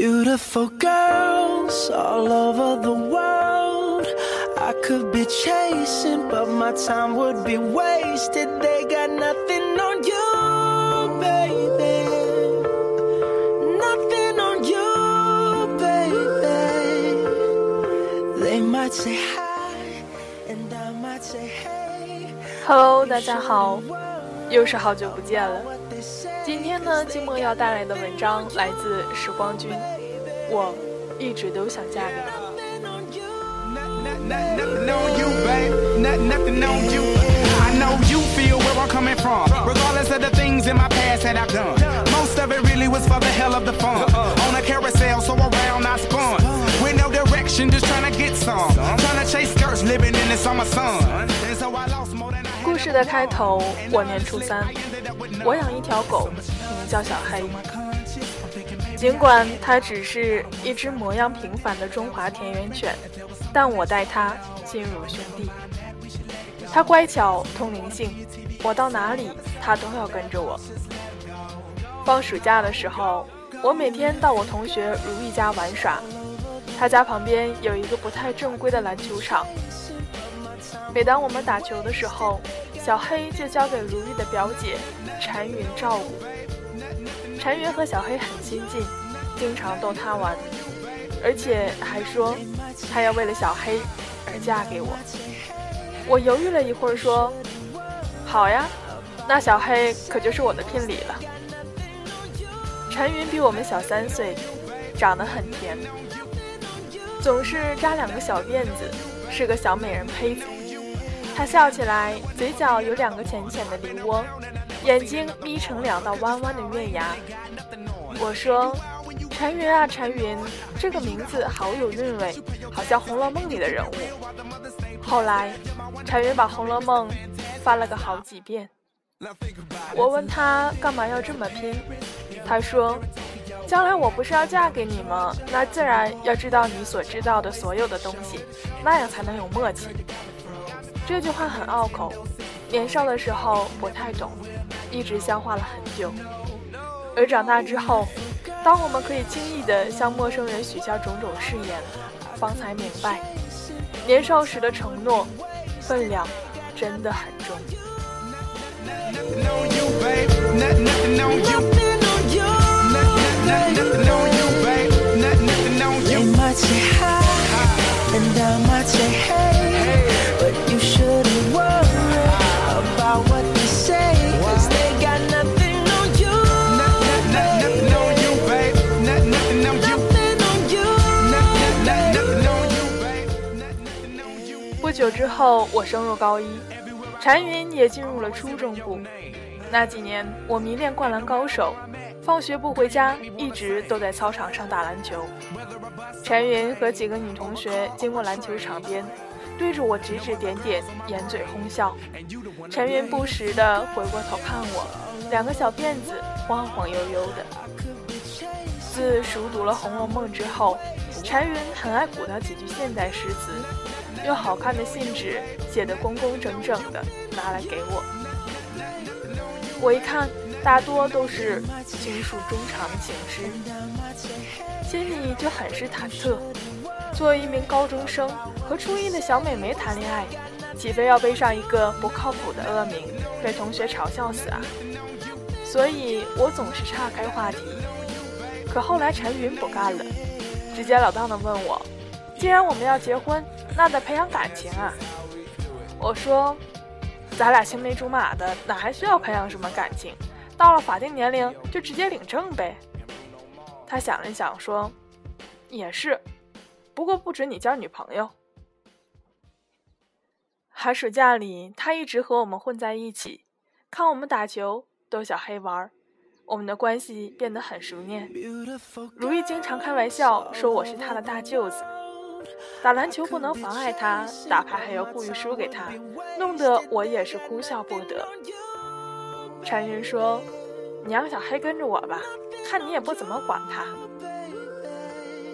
Beautiful girls all over the world i could be chasing but my time would be wasted they got nothing on you baby nothing on you baby they might say hi and i might say hey hello 大家好又是好久不见了今天呢静默要带来的文章来自时光君我一直都想嫁给你。Nothing on you, babe. Nothing on you. I know you feel where I'm coming from. Regardless of the things in my past that I've done. Most of it really was for the hell of the fun. On a carousel, so around I spun. With no direction, just trying to get some. Trying to chase skirts, living in the summer sun. And so I lost more than I 故事的开头，我念初三，我养一条狗，名叫小黑。尽管它只是一只模样平凡的中华田园犬，但我待它亲如兄弟。它乖巧通灵性，我到哪里它都要跟着我。放暑假的时候，我每天到我同学如意家玩耍，他家旁边有一个不太正规的篮球场。每当我们打球的时候，小黑就交给如意的表姐婵云照顾。婵云和小黑很亲近，经常逗他玩，而且还说他要为了小黑而嫁给我。我犹豫了一会儿，说：“好呀，那小黑可就是我的聘礼了。”陈云比我们小三岁，长得很甜，总是扎两个小辫子，是个小美人胚子。她笑起来，嘴角有两个浅浅的梨窝。眼睛眯成两道弯弯的月牙。我说：“禅云啊，禅云，这个名字好有韵味，好像《红楼梦》里的人物。”后来，禅云把《红楼梦》翻了个好几遍。我问他干嘛要这么拼，他说：“将来我不是要嫁给你吗？那自然要知道你所知道的所有的东西，那样才能有默契。”这句话很拗口，年少的时候不太懂。一直消化了很久，而长大之后，当我们可以轻易地向陌生人许下种种誓言，方才明白，年少时的承诺分量真的很重。久之后，我升入高一，禅云也进入了初中部。那几年，我迷恋灌篮高手，放学不回家，一直都在操场上打篮球。禅云和几个女同学经过篮球场边，对着我指指点点，掩嘴哄笑。禅云不时地回过头看我，两个小辫子晃晃悠悠的。自熟读了《红楼梦》之后，禅云很爱鼓捣几句现代诗词。用好看的信纸写得工工整整的，拿来给我。我一看，大多都是经书中长的情诗，心里就很是忐忑。作为一名高中生，和初一的小美眉谈恋爱，岂非要背上一个不靠谱的恶名，被同学嘲笑死啊？所以我总是岔开话题。可后来陈云不干了，直截了当地问我：“既然我们要结婚，”那得培养感情啊！我说，咱俩青梅竹马的，哪还需要培养什么感情？到了法定年龄就直接领证呗。他想了想说，也是。不过不准你交女朋友。寒暑假里，他一直和我们混在一起，看我们打球，逗小黑玩，我们的关系变得很熟练。如意经常开玩笑说我是他的大舅子。打篮球不能妨碍他，打牌还要故意输给他，弄得我也是哭笑不得。禅云说：“你让小黑跟着我吧，看你也不怎么管他。”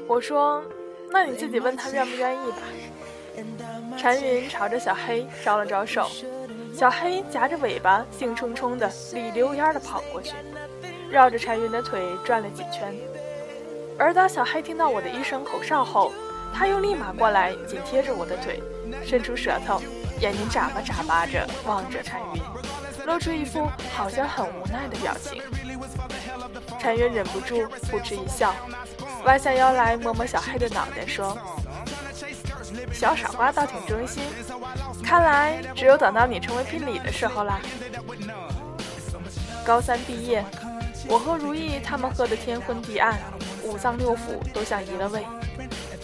我说：“那你自己问他愿不愿意吧。”禅云朝着小黑招了招手，小黑夹着尾巴，兴冲冲的一溜烟的跑过去，绕着禅云的腿转了几圈。而当小黑听到我的一声口哨后，他又立马过来，紧贴着我的腿，伸出舌头，眼睛眨巴眨巴着望着禅云，露出一副好像很无奈的表情。禅云忍不住扑哧一笑，弯下腰来摸摸小黑的脑袋，说。小傻瓜倒挺忠心，看来只有等到你成为聘礼的时候啦。高三毕业，我和如意他们喝得天昏地暗，五脏六腑都像移了位。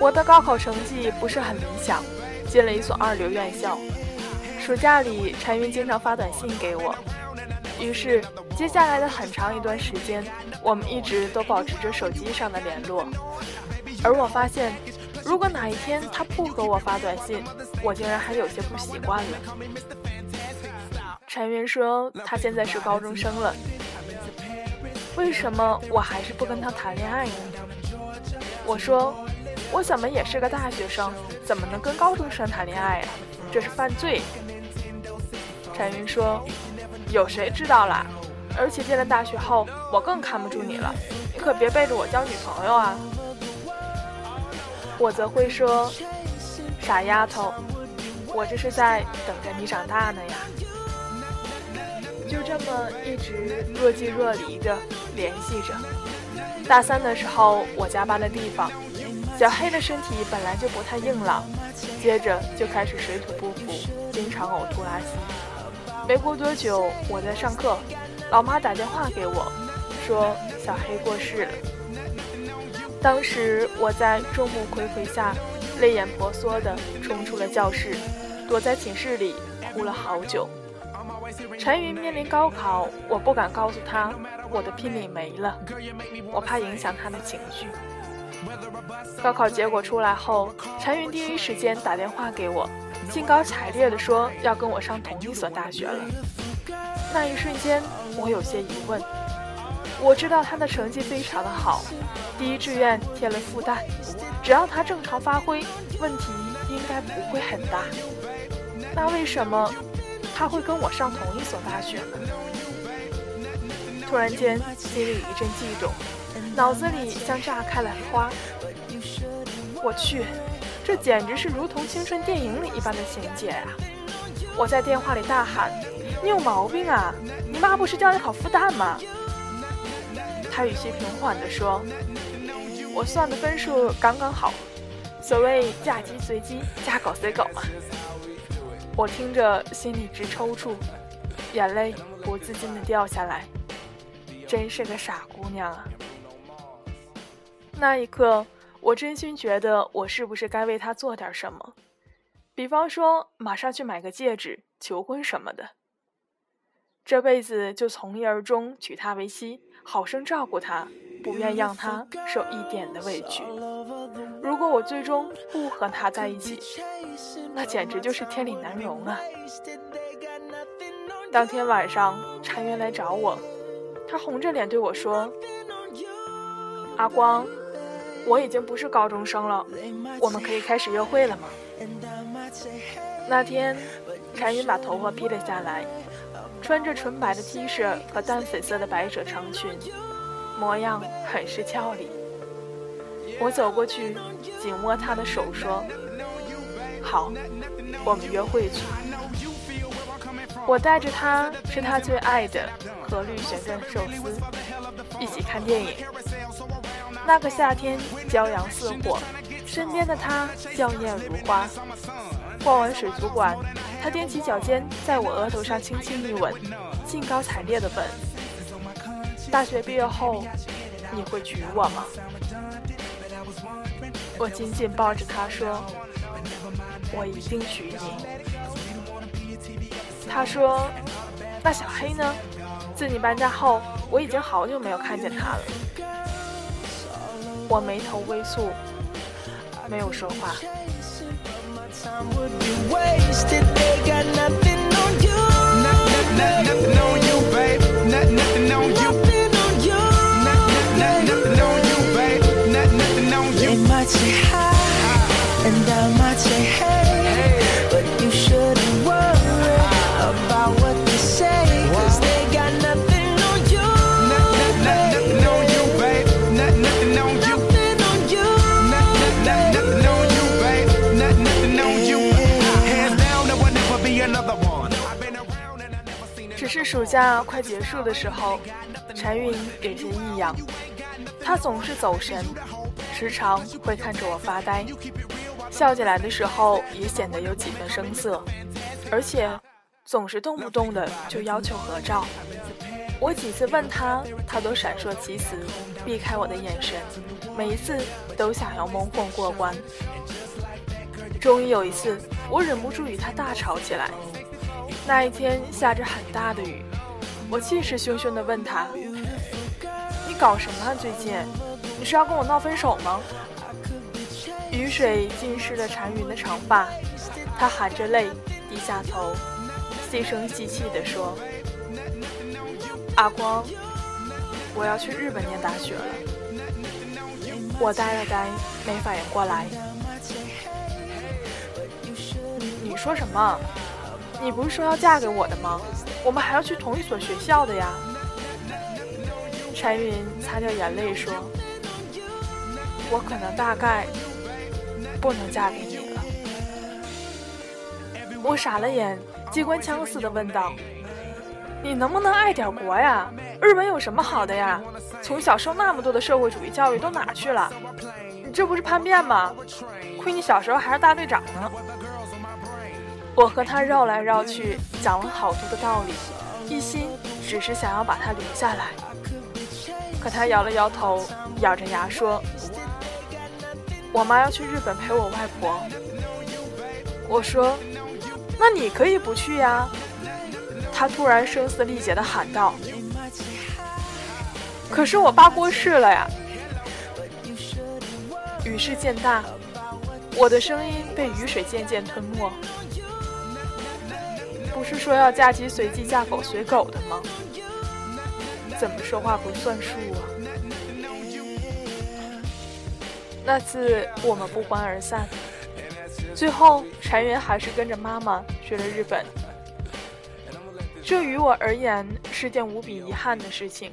我的高考成绩不是很理想。进了一所二流院校。暑假里，陈云经常发短信给我，于是接下来的很长一段时间，我们一直都保持着手机上的联络。而我发现，如果哪一天他不和我发短信，我竟然还有些不习惯了。陈云说他现在是高中生了，为什么我还是不跟他谈恋爱呢？我说。我怎么也是个大学生，怎么能跟高中生谈恋爱呀？这是犯罪。陈云说：“有谁知道啦？而且进了大学后，我更看不住你了，你可别背着我交女朋友啊！”我则会说：“傻丫头，我这是在等着你长大呢呀。”就这么一直若即若离着联系着。大三的时候，我加班的地方。小黑的身体本来就不太硬朗，接着就开始水土不服，经常呕吐拉稀。没过多久，我在上课，老妈打电话给我，说小黑过世了。当时我在众目睽睽下，泪眼婆娑地冲出了教室，躲在寝室里哭了好久。陈云面临高考，我不敢告诉他我的聘礼没了，我怕影响他的情绪。高考结果出来后，陈云第一时间打电话给我，兴高采烈地说要跟我上同一所大学了。那一瞬间，我有些疑问。我知道他的成绩非常的好，第一志愿填了复旦，只要他正常发挥，问题应该不会很大。那为什么他会跟我上同一所大学呢？突然间，心里一阵悸动。脑子里像炸开了花，我去，这简直是如同青春电影里一般的情节啊！我在电话里大喊：“你有毛病啊！你妈不是叫你考复旦吗？”他语气平缓地说：“我算的分数刚刚好，所谓嫁鸡随鸡，嫁狗随狗嘛。”我听着心里直抽搐，眼泪不自禁地掉下来，真是个傻姑娘啊！那一刻，我真心觉得我是不是该为他做点什么，比方说马上去买个戒指求婚什么的。这辈子就从一而终娶她为妻，好生照顾她，不愿让她受一点的委屈。如果我最终不和他在一起，那简直就是天理难容啊！当天晚上，禅云来找我，他红着脸对我说：“阿光。”我已经不是高中生了，我们可以开始约会了吗？那天，柴云把头发披了下来，穿着纯白的 T 恤和淡粉色的百褶长裙，模样很是俏丽。我走过去，紧握她的手说：“好，我们约会去。”我带着她吃她最爱的和绿旋转寿司，一起看电影。那个夏天，骄阳似火，身边的她笑靥如花。逛完水族馆，他踮起脚尖，在我额头上轻轻一吻，兴高采烈的吻。大学毕业后，你会娶我吗？我紧紧抱着他说：“我一定娶你。”他说：“那小黑呢？自你搬家后，我已经好久没有看见他了。”我眉头微蹙，没有说话。Time would be wasted. They got nothing 暑假快结束的时候，柴云有些异样，他总是走神，时常会看着我发呆，笑起来的时候也显得有几分生涩，而且总是动不动的就要求合照。我几次问他，他都闪烁其词，避开我的眼神，每一次都想要蒙混过关。终于有一次，我忍不住与他大吵起来。那一天下着很大的雨，我气势汹汹地问他：“你搞什么啊？最近，你是要跟我闹分手吗？”雨水浸湿了缠云的长发，他含着泪低下头，细声细气地说：“阿光，我要去日本念大学了。”我呆了呆，没反应过来。你说什么？你不是说要嫁给我的吗？我们还要去同一所学校的呀。柴云擦掉眼泪说：“我可能大概不能嫁给你了。”我傻了眼，机关枪似的问道：“你能不能爱点国呀？日本有什么好的呀？从小受那么多的社会主义教育都哪去了？你这不是叛变吗？亏你小时候还是大队长呢。”我和他绕来绕去，讲了好多的道理，一心只是想要把他留下来。可他摇了摇头，咬着牙说：“我妈要去日本陪我外婆。”我说：“那你可以不去呀。”他突然声嘶力竭地喊道：“可是我爸过世了呀！”雨势渐大，我的声音被雨水渐渐吞没。不是说要嫁鸡随鸡，嫁狗随狗的吗？怎么说话不算数啊？那次我们不欢而散，最后柴云还是跟着妈妈去了日本。这于我而言是件无比遗憾的事情，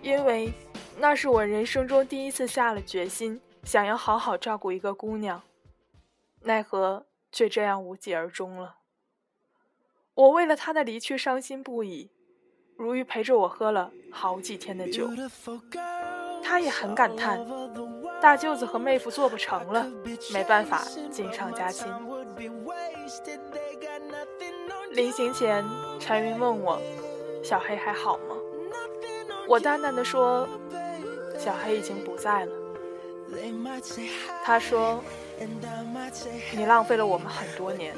因为那是我人生中第一次下了决心，想要好好照顾一个姑娘，奈何却这样无疾而终了。我为了他的离去伤心不已，如玉陪着我喝了好几天的酒。他也很感叹，大舅子和妹夫做不成了，没办法锦上加亲。临行前，陈云问我：“小黑还好吗？”我淡淡的说：“小黑已经不在了。”他说：“你浪费了我们很多年。”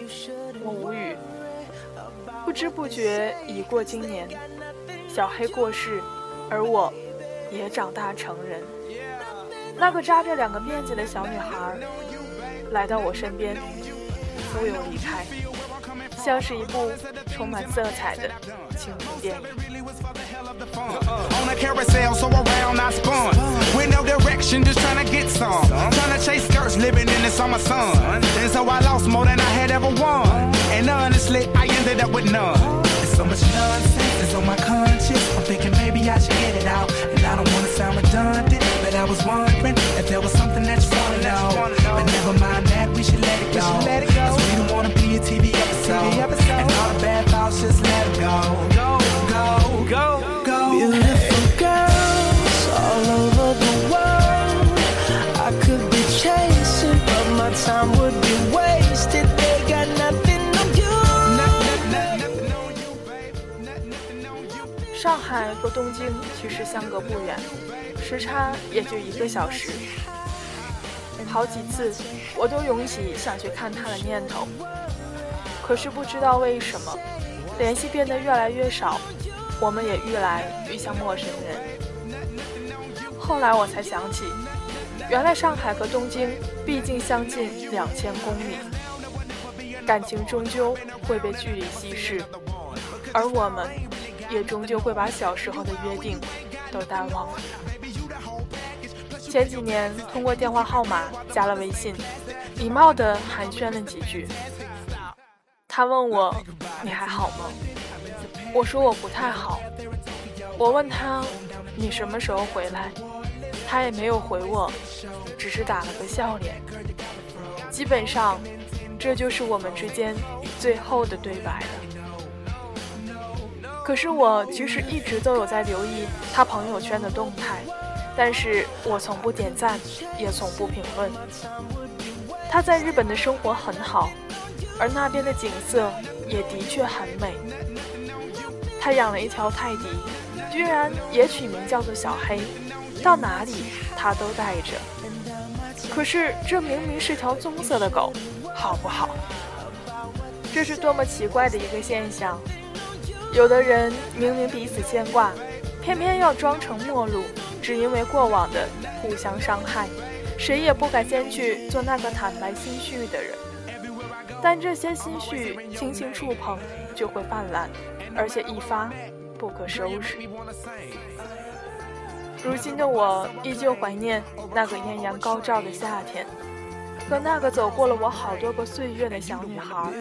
我无语。不知不觉已过今年，小黑过世，而我也长大成人。那个扎着两个辫子的小女孩来到我身边，忽又离开。像是一部充满色彩的情景电影。Uh-uh. On a carousel, so around I spun. With no direction, just trying to get some. Trying to chase skirts, living in the summer sun. And so I lost more than I had ever won. And honestly, I ended up with none. There's so much nonsense that's on my conscience. I'm thinking maybe I should get it out. And I don't wanna sound redundant, but I was wondering if there was something that you wanna know. But never mind that, we should let it go. 和东京其实相隔不远，时差也就一个小时。好几次我都涌起想去看他的念头，可是不知道为什么，联系变得越来越少，我们也愈来愈像陌生人。后来我才想起，原来上海和东京毕竟相近两千公里，感情终究会被距离稀释，而我们也终究会把小时候的约定都淡忘。前几年通过电话号码加了微信，礼貌地寒暄了几句。他问我你还好吗？我说我不太好。我问他你什么时候回来？他也没有回我，只是打了个笑脸。基本上，这就是我们之间最后的对白了。可是我其实一直都有在留意他朋友圈的动态，但是我从不点赞，也从不评论。他在日本的生活很好，而那边的景色也的确很美。他养了一条泰迪，居然也取名叫做小黑，到哪里他都带着。可是这明明是条棕色的狗，好不好？这是多么奇怪的一个现象！有的人明明彼此牵挂，偏偏要装成陌路，只因为过往的互相伤害，谁也不敢先去做那个坦白心绪的人。但这些心绪轻轻触碰就会泛滥，而且一发不可收拾。如今的我依旧怀念那个艳阳高照的夏天，和那个走过了我好多个岁月的小女孩。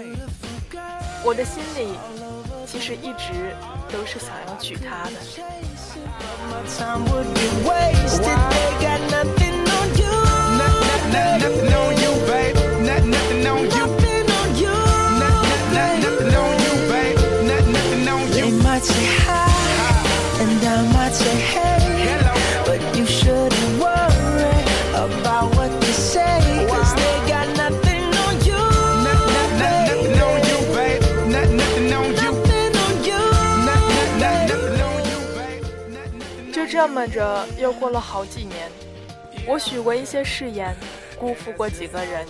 我的心里其实一直都是想要娶她的。这么着，又过了好几年。我许过一些誓言，辜负过几个人，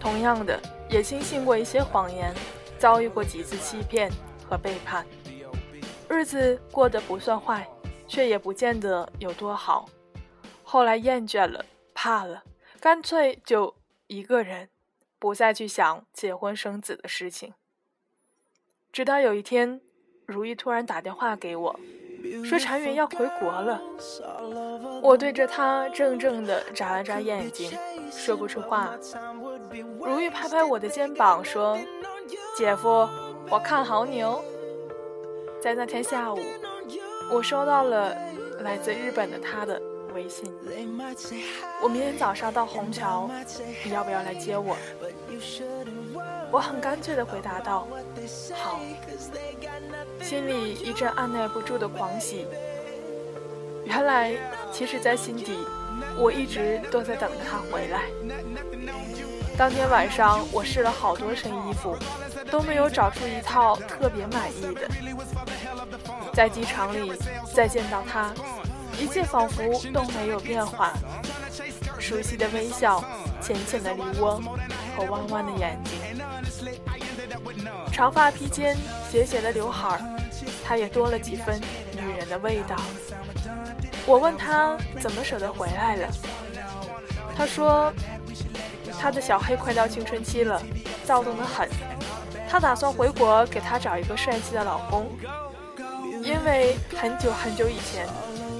同样的，也轻信过一些谎言，遭遇过几次欺骗和背叛。日子过得不算坏，却也不见得有多好。后来厌倦了，怕了，干脆就一个人，不再去想结婚生子的事情。直到有一天，如意突然打电话给我，说禅云要回国了。我对着他怔怔地眨了眨眼睛，说不出话。如玉拍拍我的肩膀说：“姐夫，我看好你哦。”在那天下午，我收到了来自日本的他的微信。我明天早上到虹桥，你要不要来接我？我很干脆地回答道：“好。”心里一阵按耐不住的狂喜。原来，其实，在心底，我一直都在等着他回来。当天晚上，我试了好多身衣服，都没有找出一套特别满意的。在机场里再见到他，一切仿佛都没有变化。熟悉的微笑，浅浅的梨涡和弯弯的眼睛。长发披肩，斜斜的刘海儿，他也多了几分女人的味道。我问他怎么舍得回来了，他说他的小黑快到青春期了，躁动得很，他她打算回国给他找一个帅气的老公，因为很久很久以前，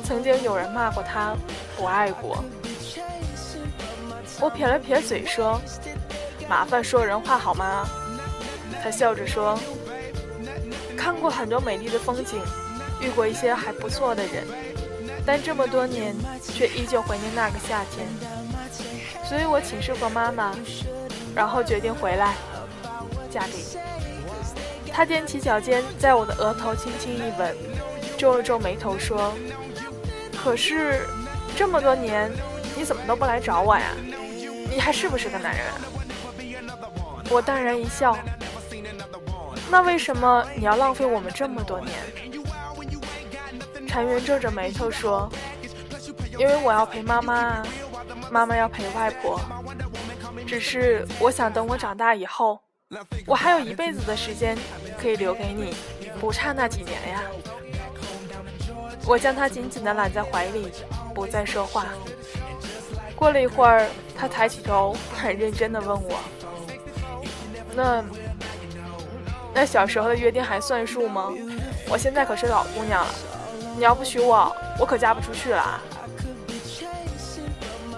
曾经有人骂过她不爱国。我撇了撇嘴说：“麻烦说人话好吗？”他笑着说：“看过很多美丽的风景，遇过一些还不错的人，但这么多年却依旧怀念那个夏天。所以我请示过妈妈，然后决定回来嫁给你。”他踮起脚尖，在我的额头轻轻一吻，皱了皱眉头说：“可是这么多年，你怎么都不来找我呀？”你还是不是个男人？我淡然一笑。那为什么你要浪费我们这么多年？禅园皱着眉头说：“因为我要陪妈妈，妈妈要陪外婆。只是我想等我长大以后，我还有一辈子的时间可以留给你，不差那几年呀。”我将他紧紧地揽在怀里，不再说话。过了一会儿。他抬起头，很认真地问我：“那那小时候的约定还算数吗？我现在可是老姑娘了，你要不娶我，我可嫁不出去了。”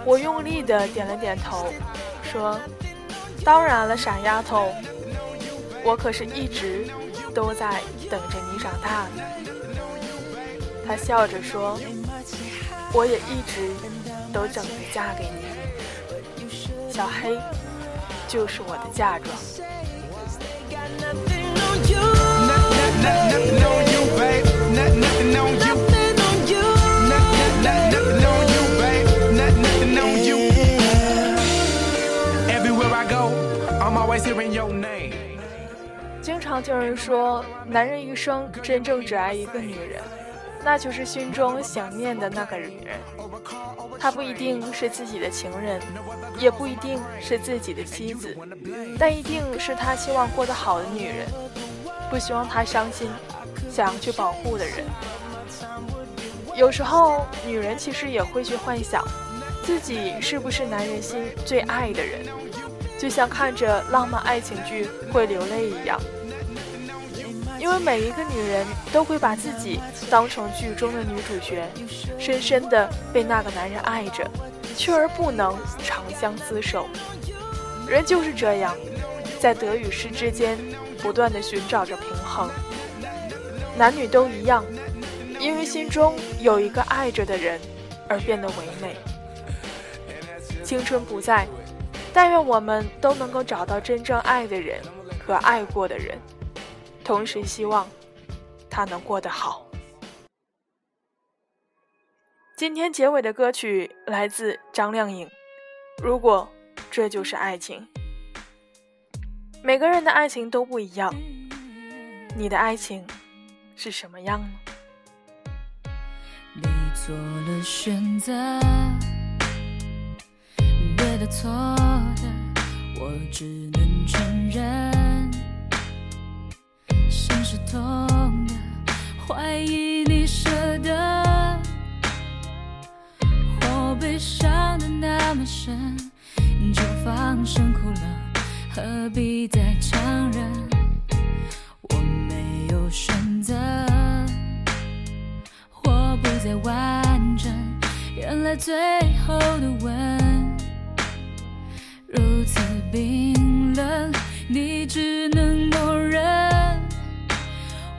我用力地点了点头，说：“当然了，傻丫头，我可是一直都在等着你长大呢。”他笑着说：“我也一直都等着嫁给你。”小黑就是我的嫁妆。经常听人说，男人一生真正只爱一个女人，那就是心中想念的那个女人。她不一定是自己的情人。也不一定是自己的妻子，但一定是他希望过得好的女人，不希望他伤心，想要去保护的人。有时候，女人其实也会去幻想，自己是不是男人心最爱的人，就像看着浪漫爱情剧会流泪一样。因为每一个女人都会把自己当成剧中的女主角，深深的被那个男人爱着。却而不能长相厮守，人就是这样，在得与失之间不断的寻找着平衡。男女都一样，因为心中有一个爱着的人而变得唯美。青春不在，但愿我们都能够找到真正爱的人和爱过的人，同时希望他能过得好。今天结尾的歌曲来自张靓颖，《如果这就是爱情》。每个人的爱情都不一样，你的爱情是什么样呢？你做了选择，对的错的，我只能承认。心是痛的，怀疑你舍得。伤的那么深，就放声哭了，何必再强忍？我没有选择，我不再完整。原来最后的吻如此冰冷，你只能默认。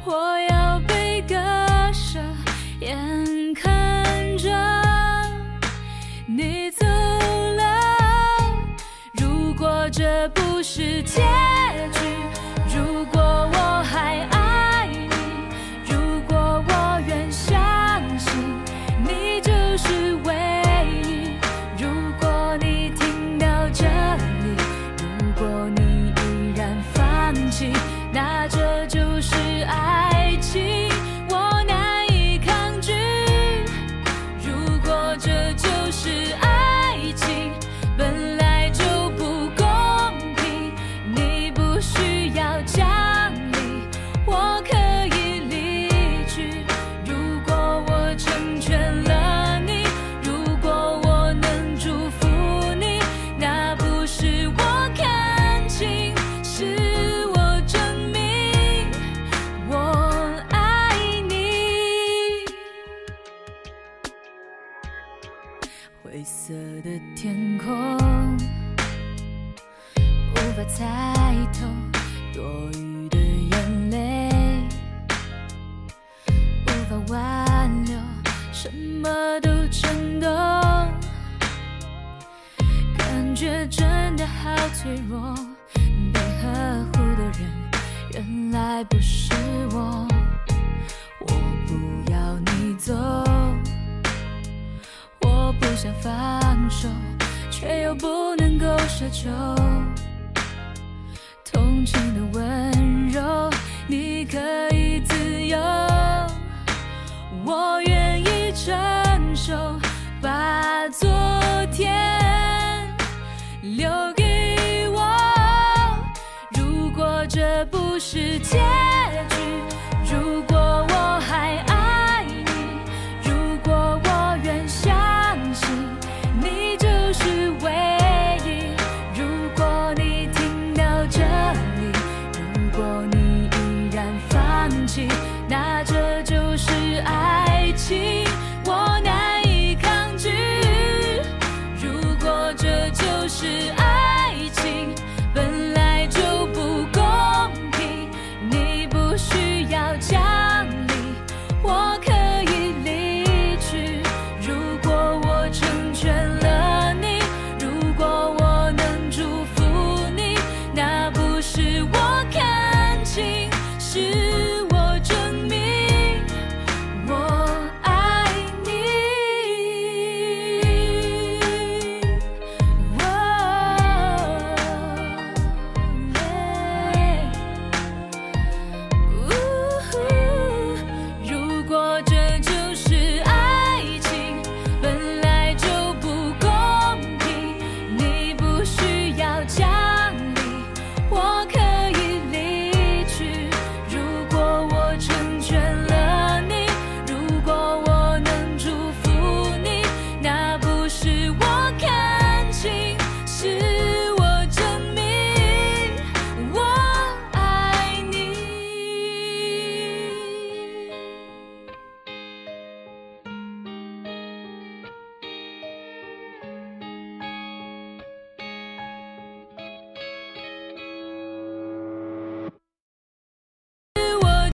我要被割舍，眼看着。世界法猜透多余的眼泪，无法挽留，什么都震动，感觉真的好脆弱，被呵护的人原来不是我，我不要你走。我不想放手，却又不能够奢求。你可以自由，我愿意承受，把昨天留给我。如果这不是天